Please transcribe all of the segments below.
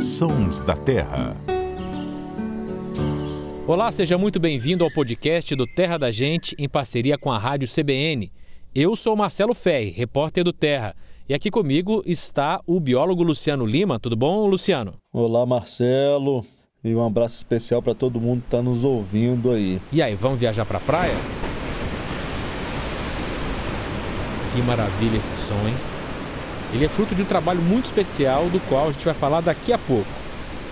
Sons da Terra. Olá, seja muito bem-vindo ao podcast do Terra da Gente em parceria com a Rádio CBN. Eu sou Marcelo Ferri, repórter do Terra. E aqui comigo está o biólogo Luciano Lima. Tudo bom, Luciano? Olá, Marcelo. E um abraço especial para todo mundo que está nos ouvindo aí. E aí, vamos viajar para a praia? Que maravilha esse som, hein? Ele é fruto de um trabalho muito especial do qual a gente vai falar daqui a pouco.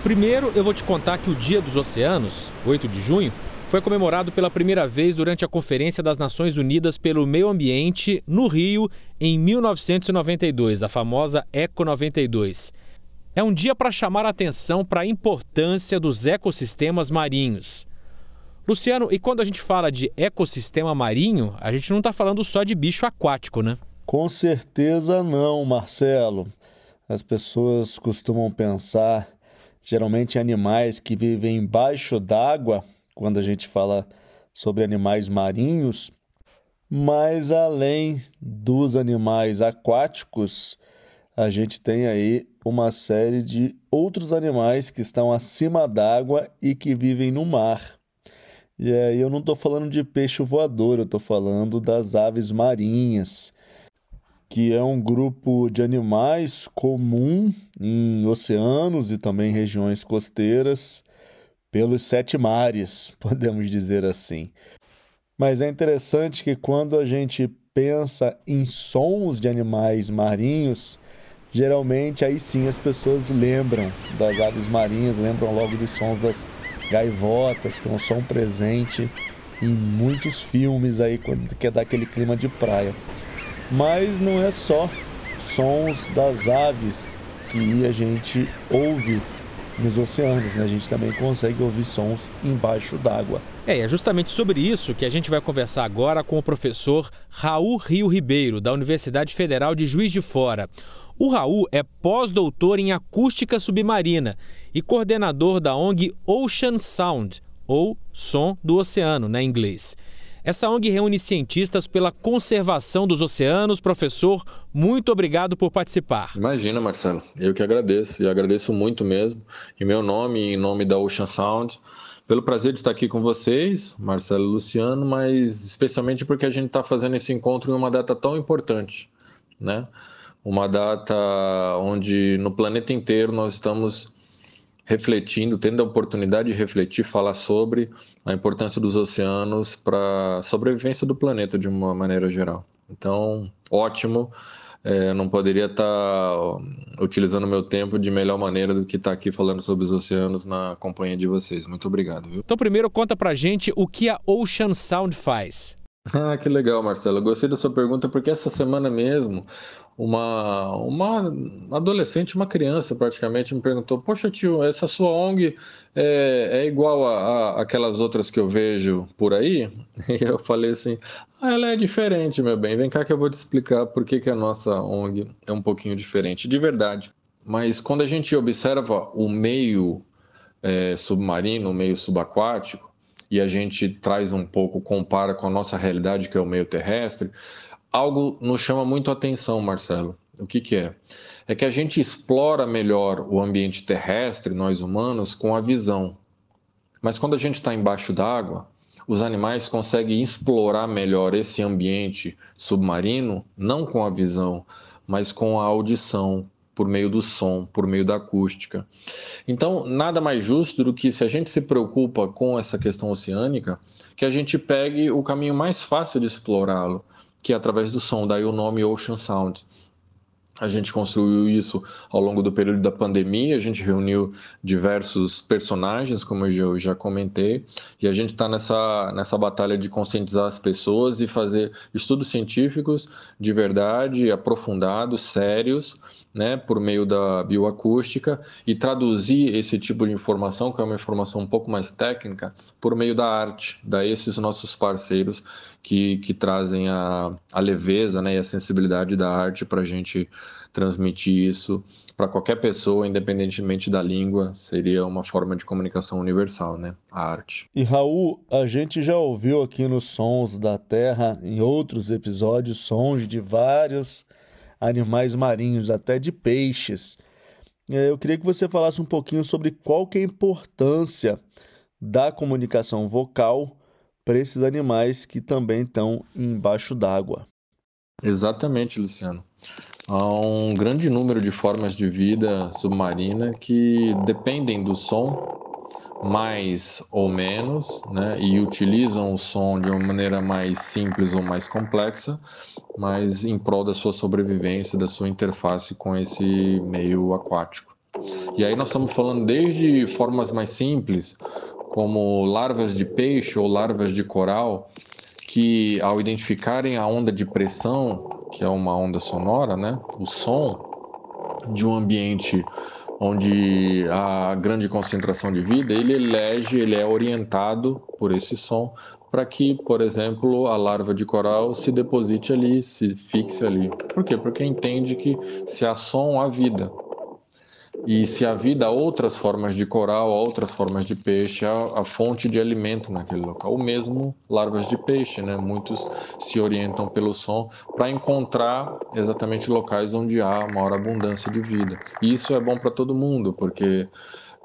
Primeiro, eu vou te contar que o Dia dos Oceanos, 8 de junho, foi comemorado pela primeira vez durante a Conferência das Nações Unidas pelo Meio Ambiente no Rio em 1992, a famosa ECO 92. É um dia para chamar a atenção para a importância dos ecossistemas marinhos. Luciano, e quando a gente fala de ecossistema marinho, a gente não está falando só de bicho aquático, né? Com certeza não, Marcelo. As pessoas costumam pensar geralmente animais que vivem embaixo d'água, quando a gente fala sobre animais marinhos, mas além dos animais aquáticos, a gente tem aí uma série de outros animais que estão acima d'água e que vivem no mar. E aí eu não estou falando de peixe voador, eu estou falando das aves marinhas que é um grupo de animais comum em oceanos e também regiões costeiras pelos sete mares, podemos dizer assim. Mas é interessante que quando a gente pensa em sons de animais marinhos, geralmente aí sim as pessoas lembram das aves marinhas, lembram logo dos sons das gaivotas, que é um som presente em muitos filmes aí quando quer dar aquele clima de praia. Mas não é só sons das aves que a gente ouve nos oceanos, né? A gente também consegue ouvir sons embaixo d'água. É, é justamente sobre isso que a gente vai conversar agora com o professor Raul Rio Ribeiro, da Universidade Federal de Juiz de Fora. O Raul é pós-doutor em acústica submarina e coordenador da ONG Ocean Sound, ou Som do Oceano, na né, inglês. Essa ONG reúne cientistas pela conservação dos oceanos. Professor, muito obrigado por participar. Imagina, Marcelo. Eu que agradeço e agradeço muito mesmo. Em meu nome e em nome da Ocean Sound, pelo prazer de estar aqui com vocês, Marcelo e Luciano, mas especialmente porque a gente está fazendo esse encontro em uma data tão importante, né? Uma data onde no planeta inteiro nós estamos refletindo, tendo a oportunidade de refletir, falar sobre a importância dos oceanos para a sobrevivência do planeta de uma maneira geral. Então, ótimo. É, não poderia estar tá utilizando meu tempo de melhor maneira do que estar tá aqui falando sobre os oceanos na companhia de vocês. Muito obrigado. Viu? Então, primeiro, conta pra gente o que a Ocean Sound faz. Ah, que legal, Marcelo. Eu gostei da sua pergunta porque essa semana mesmo uma, uma adolescente, uma criança praticamente, me perguntou: Poxa, tio, essa sua ONG é, é igual a, a, aquelas outras que eu vejo por aí? E eu falei assim: ah, ela é diferente, meu bem. Vem cá que eu vou te explicar por que, que a nossa ONG é um pouquinho diferente, de verdade. Mas quando a gente observa o meio é, submarino, o meio subaquático, e a gente traz um pouco, compara com a nossa realidade, que é o meio terrestre, algo nos chama muito a atenção, Marcelo. O que, que é? É que a gente explora melhor o ambiente terrestre, nós humanos, com a visão. Mas quando a gente está embaixo d'água, os animais conseguem explorar melhor esse ambiente submarino, não com a visão, mas com a audição, por meio do som, por meio da acústica. Então, nada mais justo do que se a gente se preocupa com essa questão oceânica, que a gente pegue o caminho mais fácil de explorá-lo, que é através do som, daí o nome Ocean Sound. A gente construiu isso ao longo do período da pandemia, a gente reuniu diversos personagens, como eu já comentei, e a gente está nessa, nessa batalha de conscientizar as pessoas e fazer estudos científicos de verdade, aprofundados, sérios, né, por meio da bioacústica, e traduzir esse tipo de informação, que é uma informação um pouco mais técnica, por meio da arte, da esses nossos parceiros que, que trazem a, a leveza né, e a sensibilidade da arte para a gente transmitir isso para qualquer pessoa, independentemente da língua, seria uma forma de comunicação universal, né? A arte. E Raul, a gente já ouviu aqui nos Sons da Terra, em outros episódios, sons de vários animais marinhos, até de peixes. é, eu queria que você falasse um pouquinho sobre qual que é a importância da comunicação vocal para esses animais que também estão embaixo d'água. Exatamente, Luciano. Há um grande número de formas de vida submarina que dependem do som mais ou menos, né, e utilizam o som de uma maneira mais simples ou mais complexa, mas em prol da sua sobrevivência, da sua interface com esse meio aquático. E aí nós estamos falando desde formas mais simples, como larvas de peixe ou larvas de coral, que ao identificarem a onda de pressão, que é uma onda sonora, né, o som de um ambiente onde a grande concentração de vida, ele elege, ele é orientado por esse som para que, por exemplo, a larva de coral se deposite ali, se fixe ali. Por quê? Porque entende que se há som, há vida. E se há vida, há outras formas de coral, outras formas de peixe, há a fonte de alimento naquele local. O mesmo larvas de peixe, né? Muitos se orientam pelo som para encontrar exatamente locais onde há maior abundância de vida. E isso é bom para todo mundo, porque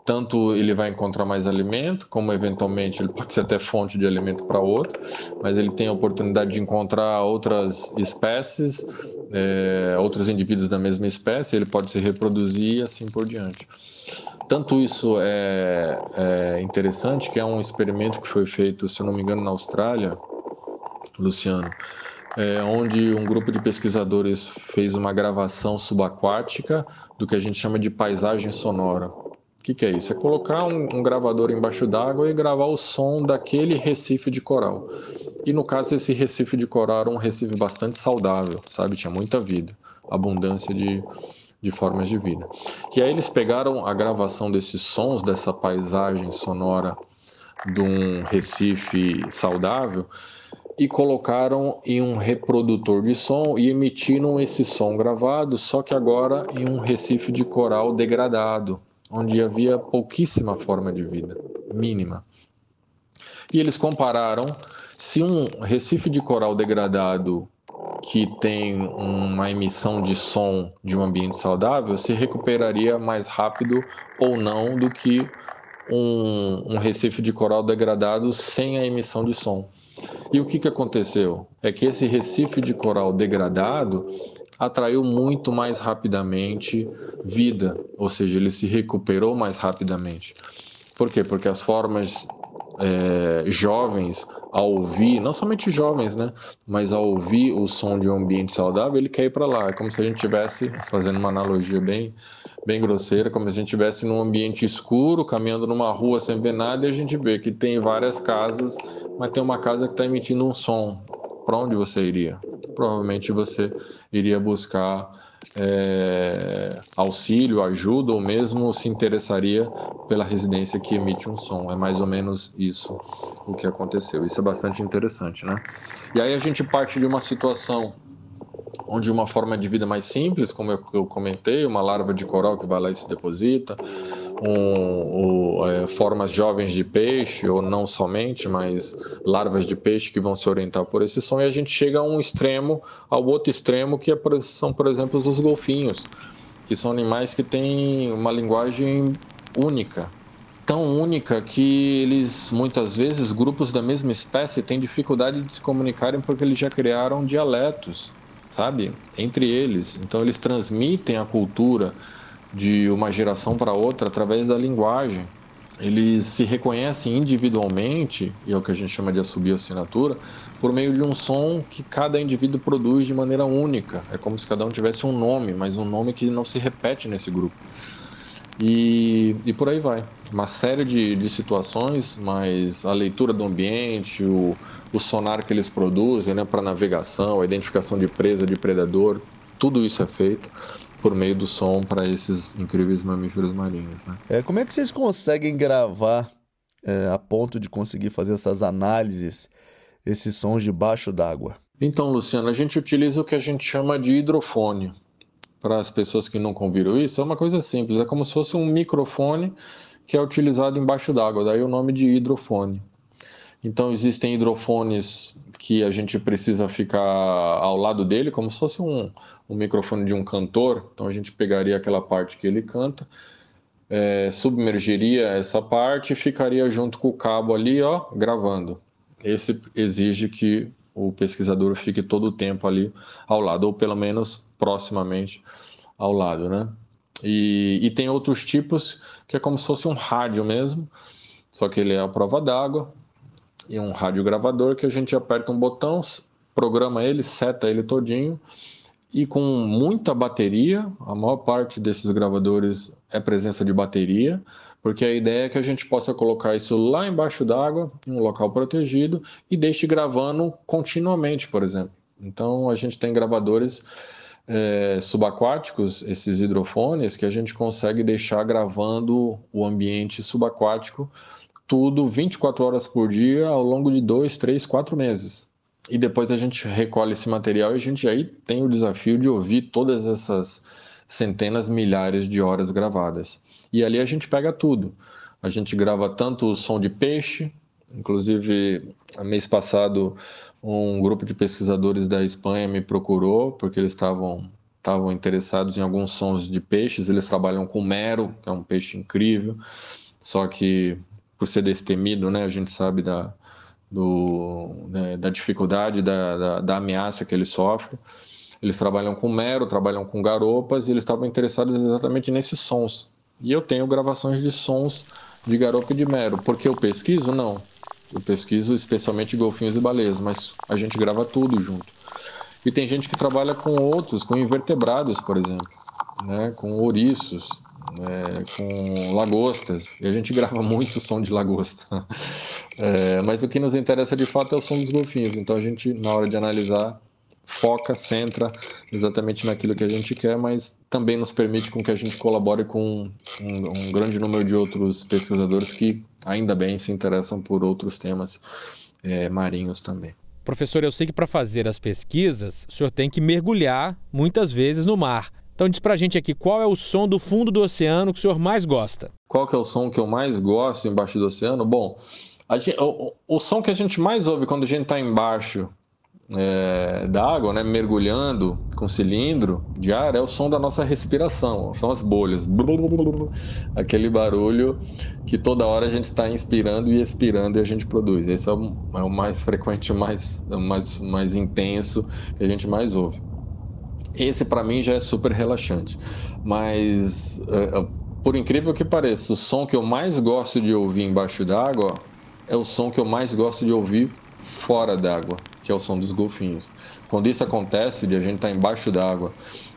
tanto ele vai encontrar mais alimento, como eventualmente ele pode ser até fonte de alimento para outro, mas ele tem a oportunidade de encontrar outras espécies, é, outros indivíduos da mesma espécie, ele pode se reproduzir e assim por diante. Tanto isso é, é interessante que é um experimento que foi feito, se eu não me engano, na Austrália, Luciano, é, onde um grupo de pesquisadores fez uma gravação subaquática do que a gente chama de paisagem sonora. O que, que, é isso? É colocar um, um gravador embaixo d'água e gravar o som daquele recife de coral. E no caso, esse recife de coral era um recife bastante saudável, sabe? Tinha muita vida, abundância de, de formas de vida. E aí eles pegaram a gravação desses sons, dessa paisagem sonora de um recife saudável e colocaram em um reprodutor de som e emitiram esse som gravado, só que agora em um recife de coral degradado onde havia pouquíssima forma de vida, mínima. E eles compararam se um recife de coral degradado que tem uma emissão de som de um ambiente saudável se recuperaria mais rápido ou não do que um, um recife de coral degradado sem a emissão de som. E o que, que aconteceu? É que esse recife de coral degradado atraiu muito mais rapidamente vida, ou seja, ele se recuperou mais rapidamente. Por quê? Porque as formas é, jovens ao ouvir, não somente jovens, né, mas ao ouvir o som de um ambiente saudável, ele quer ir para lá. É como se a gente tivesse, fazendo uma analogia bem, bem grosseira, como se a gente estivesse num ambiente escuro, caminhando numa rua sem ver nada, e a gente vê que tem várias casas, mas tem uma casa que está emitindo um som. Para onde você iria? Provavelmente você iria buscar é, auxílio, ajuda ou mesmo se interessaria pela residência que emite um som. É mais ou menos isso o que aconteceu. Isso é bastante interessante, né? E aí a gente parte de uma situação onde uma forma de vida mais simples, como eu comentei, uma larva de coral que vai lá e se deposita, um, um, é, formas jovens de peixe, ou não somente, mas larvas de peixe que vão se orientar por esse som, e a gente chega a um extremo, ao outro extremo, que é, são, por exemplo, os golfinhos, que são animais que têm uma linguagem única, tão única que eles, muitas vezes, grupos da mesma espécie têm dificuldade de se comunicarem porque eles já criaram dialetos, sabe, entre eles. Então, eles transmitem a cultura de uma geração para outra através da linguagem. Eles se reconhecem individualmente, e é o que a gente chama de assinatura, por meio de um som que cada indivíduo produz de maneira única. É como se cada um tivesse um nome, mas um nome que não se repete nesse grupo. E, e por aí vai. Uma série de, de situações, mas a leitura do ambiente, o, o sonar que eles produzem né, para navegação, a identificação de presa, de predador, tudo isso é feito por meio do som para esses incríveis mamíferos marinhos. Né? É, como é que vocês conseguem gravar é, a ponto de conseguir fazer essas análises, esses sons debaixo d'água? Então, Luciano, a gente utiliza o que a gente chama de hidrofone. Para as pessoas que nunca viram isso, é uma coisa simples, é como se fosse um microfone que é utilizado embaixo d'água, daí o nome de hidrofone. Então existem hidrofones que a gente precisa ficar ao lado dele, como se fosse um, um microfone de um cantor. Então a gente pegaria aquela parte que ele canta, é, submergeria essa parte e ficaria junto com o cabo ali, ó, gravando. Esse exige que o pesquisador fique todo o tempo ali ao lado, ou pelo menos proximamente ao lado, né? E, e tem outros tipos que é como se fosse um rádio mesmo, só que ele é a prova d'água e um rádio gravador que a gente aperta um botão, programa ele, seta ele todinho e com muita bateria. A maior parte desses gravadores é presença de bateria, porque a ideia é que a gente possa colocar isso lá embaixo d'água, em um local protegido, e deixe gravando continuamente, por exemplo. Então a gente tem gravadores é, subaquáticos, esses hidrofones, que a gente consegue deixar gravando o ambiente subaquático tudo 24 horas por dia ao longo de dois, três, quatro meses. E depois a gente recolhe esse material e a gente aí tem o desafio de ouvir todas essas centenas, milhares de horas gravadas. E ali a gente pega tudo. A gente grava tanto o som de peixe, inclusive mês passado um grupo de pesquisadores da Espanha me procurou porque eles estavam estavam interessados em alguns sons de peixes. Eles trabalham com mero, que é um peixe incrível, só que por ser destemido, né, a gente sabe da, do, né, da dificuldade, da, da, da, ameaça que ele sofre. Eles trabalham com mero, trabalham com garopas e eles estavam interessados exatamente nesses sons. E eu tenho gravações de sons de garopa e de mero. Porque eu pesquiso? Não. Eu pesquiso especialmente golfinhos e baleias, mas a gente grava tudo junto. E tem gente que trabalha com outros, com invertebrados, por exemplo, né? com ouriços, né? com lagostas. E a gente grava muito som de lagosta. É, mas o que nos interessa de fato é o som dos golfinhos. Então a gente, na hora de analisar, foca, centra exatamente naquilo que a gente quer, mas também nos permite com que a gente colabore com um, um grande número de outros pesquisadores que, ainda bem, se interessam por outros temas é, marinhos também. Professor, eu sei que para fazer as pesquisas, o senhor tem que mergulhar muitas vezes no mar. Então diz pra gente aqui, qual é o som do fundo do oceano que o senhor mais gosta? Qual que é o som que eu mais gosto embaixo do oceano? Bom, gente, o, o, som que a gente mais ouve quando a gente está embaixo é, da água, né, mergulhando com cilindro de ar, é o som da nossa respiração, são as bolhas. Aquele barulho que toda hora a gente está inspirando e expirando e a gente produz. Esse é o, é o mais frequente, o mais, mais, mais intenso que a gente mais ouve. Esse para mim já é super relaxante. Mas, é, por incrível que pareça, o som que eu mais gosto de ouvir embaixo d'água é o som que eu mais gosto de ouvir fora d'água que é o som dos golfinhos. Quando isso acontece, de a gente estar tá embaixo d'água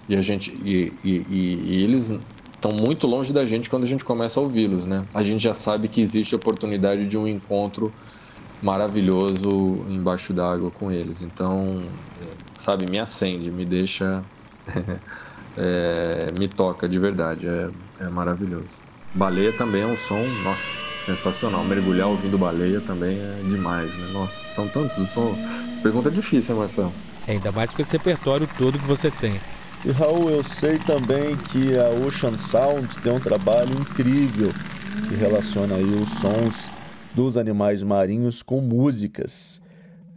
e a gente e, e, e, e eles estão muito longe da gente quando a gente começa a ouvi-los, né? A gente já sabe que existe a oportunidade de um encontro maravilhoso embaixo d'água com eles. Então, é, sabe, me acende, me deixa, é, me toca de verdade, é, é maravilhoso. Baleia também é um som, nossa, sensacional. Mergulhar ouvindo baleia também é demais, né? Nossa, são tantos. São... Pergunta difícil, Marcelo? É, ainda mais com esse repertório todo que você tem. E Raul, eu sei também que a Ocean Sound tem um trabalho incrível que relaciona aí os sons dos animais marinhos com músicas.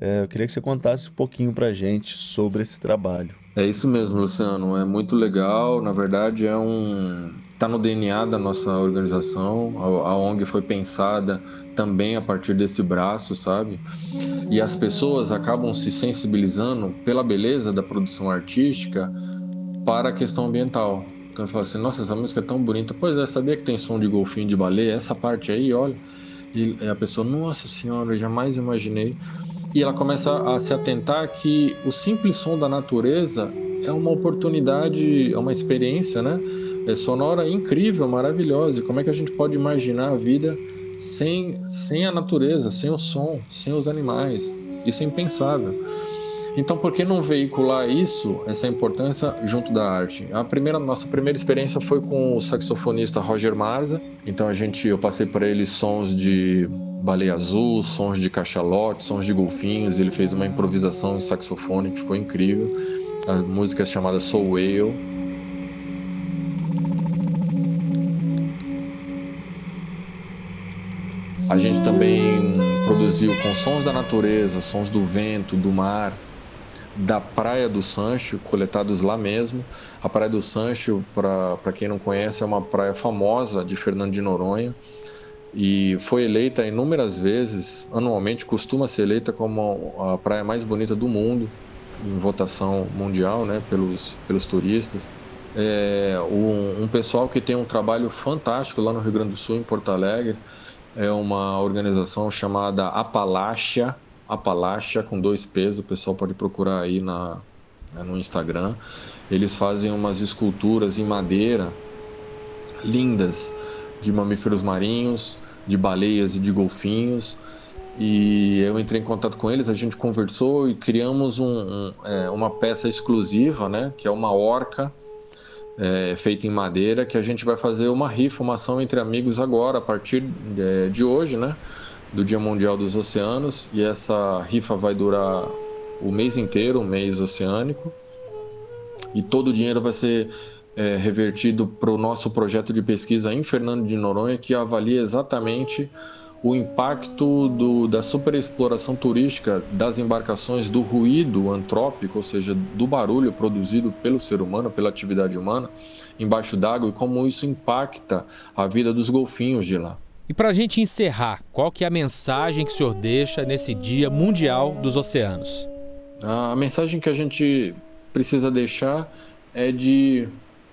É, eu queria que você contasse um pouquinho pra gente sobre esse trabalho. É isso mesmo, Luciano. É muito legal. Na verdade, é um está no DNA da nossa organização. A, ONG foi pensada também a partir desse braço, sabe? E as pessoas acabam se sensibilizando pela beleza da produção artística para a questão ambiental. Então eu falo assim, nossa, essa música é tão bonita. Pois é, sabia que tem som de golfinho de baleia? Essa parte aí, olha. E a pessoa, nossa senhora, eu jamais imaginei. E ela começa a se atentar que o simples som da natureza é uma oportunidade, é uma experiência, né? É sonora incrível, maravilhosa. E como é que a gente pode imaginar a vida sem, sem a natureza, sem o som, sem os animais? Isso é impensável. Então, por que não veicular isso, essa importância, junto da arte? A primeira, nossa primeira experiência foi com o saxofonista Roger Marza. Então, a gente, eu passei para ele sons de baleia azul, sons de cachalote, sons de golfinhos. Ele fez uma improvisação em saxofone que ficou incrível. A música é chamada Soul Whale. A gente também produziu com sons da natureza, sons do vento, do mar, da Praia do Sancho, coletados lá mesmo. A Praia do Sancho, para quem não conhece, é uma praia famosa de Fernando de Noronha e foi eleita inúmeras vezes, anualmente costuma ser eleita como a praia mais bonita do mundo em votação mundial, né, pelos, pelos turistas. É, um, um pessoal que tem um trabalho fantástico lá no Rio Grande do Sul, em Porto Alegre, é uma organização chamada Apalachia, Apalachia com dois P's, o pessoal pode procurar aí na, né, no Instagram. Eles fazem umas esculturas em madeira lindas de mamíferos marinhos, de baleias e de golfinhos. E eu entrei em contato com eles, a gente conversou e criamos um, um, é, uma peça exclusiva, né, que é uma orca é, feita em madeira, que a gente vai fazer uma rifa, uma ação entre amigos agora, a partir é, de hoje, né, do Dia Mundial dos Oceanos. E essa rifa vai durar o mês inteiro, o mês oceânico. E todo o dinheiro vai ser é, revertido para o nosso projeto de pesquisa em Fernando de Noronha, que avalia exatamente o impacto do, da superexploração turística das embarcações, do ruído antrópico, ou seja, do barulho produzido pelo ser humano, pela atividade humana, embaixo d'água e como isso impacta a vida dos golfinhos de lá. E para a gente encerrar, qual que é a mensagem que o senhor deixa nesse Dia Mundial dos Oceanos? A mensagem que a gente precisa deixar é de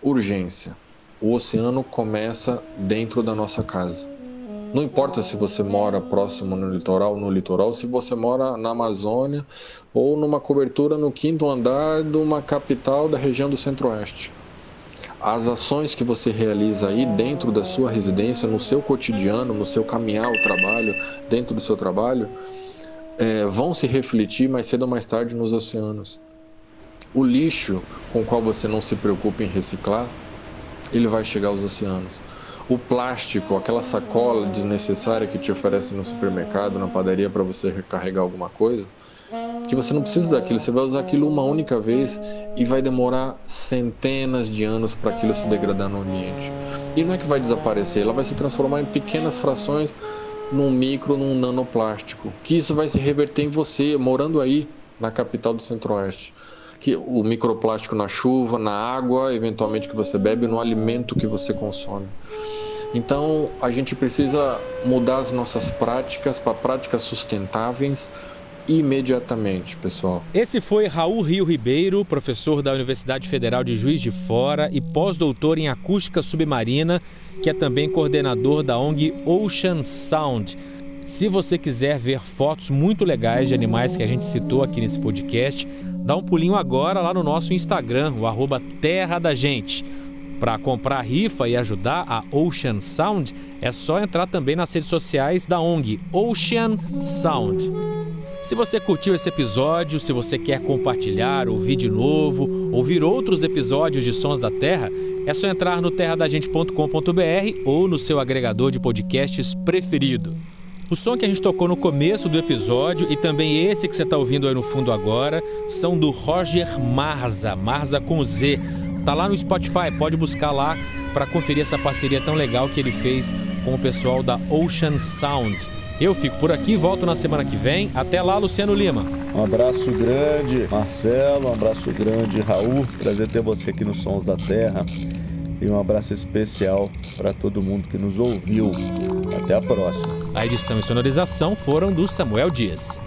urgência. O oceano começa dentro da nossa casa. Não importa se você mora próximo no litoral, no litoral, se você mora na Amazônia ou numa cobertura no quinto andar de uma capital da região do Centro-Oeste. As ações que você realiza aí dentro da sua residência, no seu cotidiano, no seu caminhar ao trabalho, dentro do seu trabalho, é, vão se refletir mais cedo ou mais tarde nos oceanos. O lixo com o qual você não se preocupa em reciclar, ele vai chegar aos oceanos. O plástico, aquela sacola desnecessária que te oferece no supermercado, na padaria para você recarregar alguma coisa, que você não precisa daquilo, você vai usar aquilo uma única vez e vai demorar centenas de anos para aquilo se degradar no ambiente. E não é que vai desaparecer, ela vai se transformar em pequenas frações num micro, num nanoplástico, que isso vai se reverter em você, morando aí na capital do Centro-Oeste que o microplástico na chuva, na água, eventualmente que você bebe, no alimento que você consome. Então, a gente precisa mudar as nossas práticas para práticas sustentáveis imediatamente, pessoal. Esse foi Raul Rio Ribeiro, professor da Universidade Federal de Juiz de Fora e pós-doutor em acústica submarina, que é também coordenador da ONG Ocean Sound. Se você quiser ver fotos muito legais de animais que a gente citou aqui nesse podcast, dá um pulinho agora lá no nosso Instagram, o arroba Terra da Gente. Para comprar rifa e ajudar a Ocean Sound, é só entrar também nas redes sociais da ONG Ocean Sound. Se você curtiu esse episódio, se você quer compartilhar, ouvir de novo, ouvir outros episódios de Sons da Terra, é só entrar no terradagente.com.br ou no seu agregador de podcasts preferido. O som que a gente tocou no começo do episódio e também esse que você está ouvindo aí no fundo agora são do Roger Marza, Marza com Z. Tá lá no Spotify, pode buscar lá para conferir essa parceria tão legal que ele fez com o pessoal da Ocean Sound. Eu fico por aqui, volto na semana que vem. Até lá, Luciano Lima. Um abraço grande, Marcelo. Um abraço grande, Raul. Prazer ter você aqui no Sons da Terra. E um abraço especial para todo mundo que nos ouviu. Até a próxima. A edição e sonorização foram do Samuel Dias.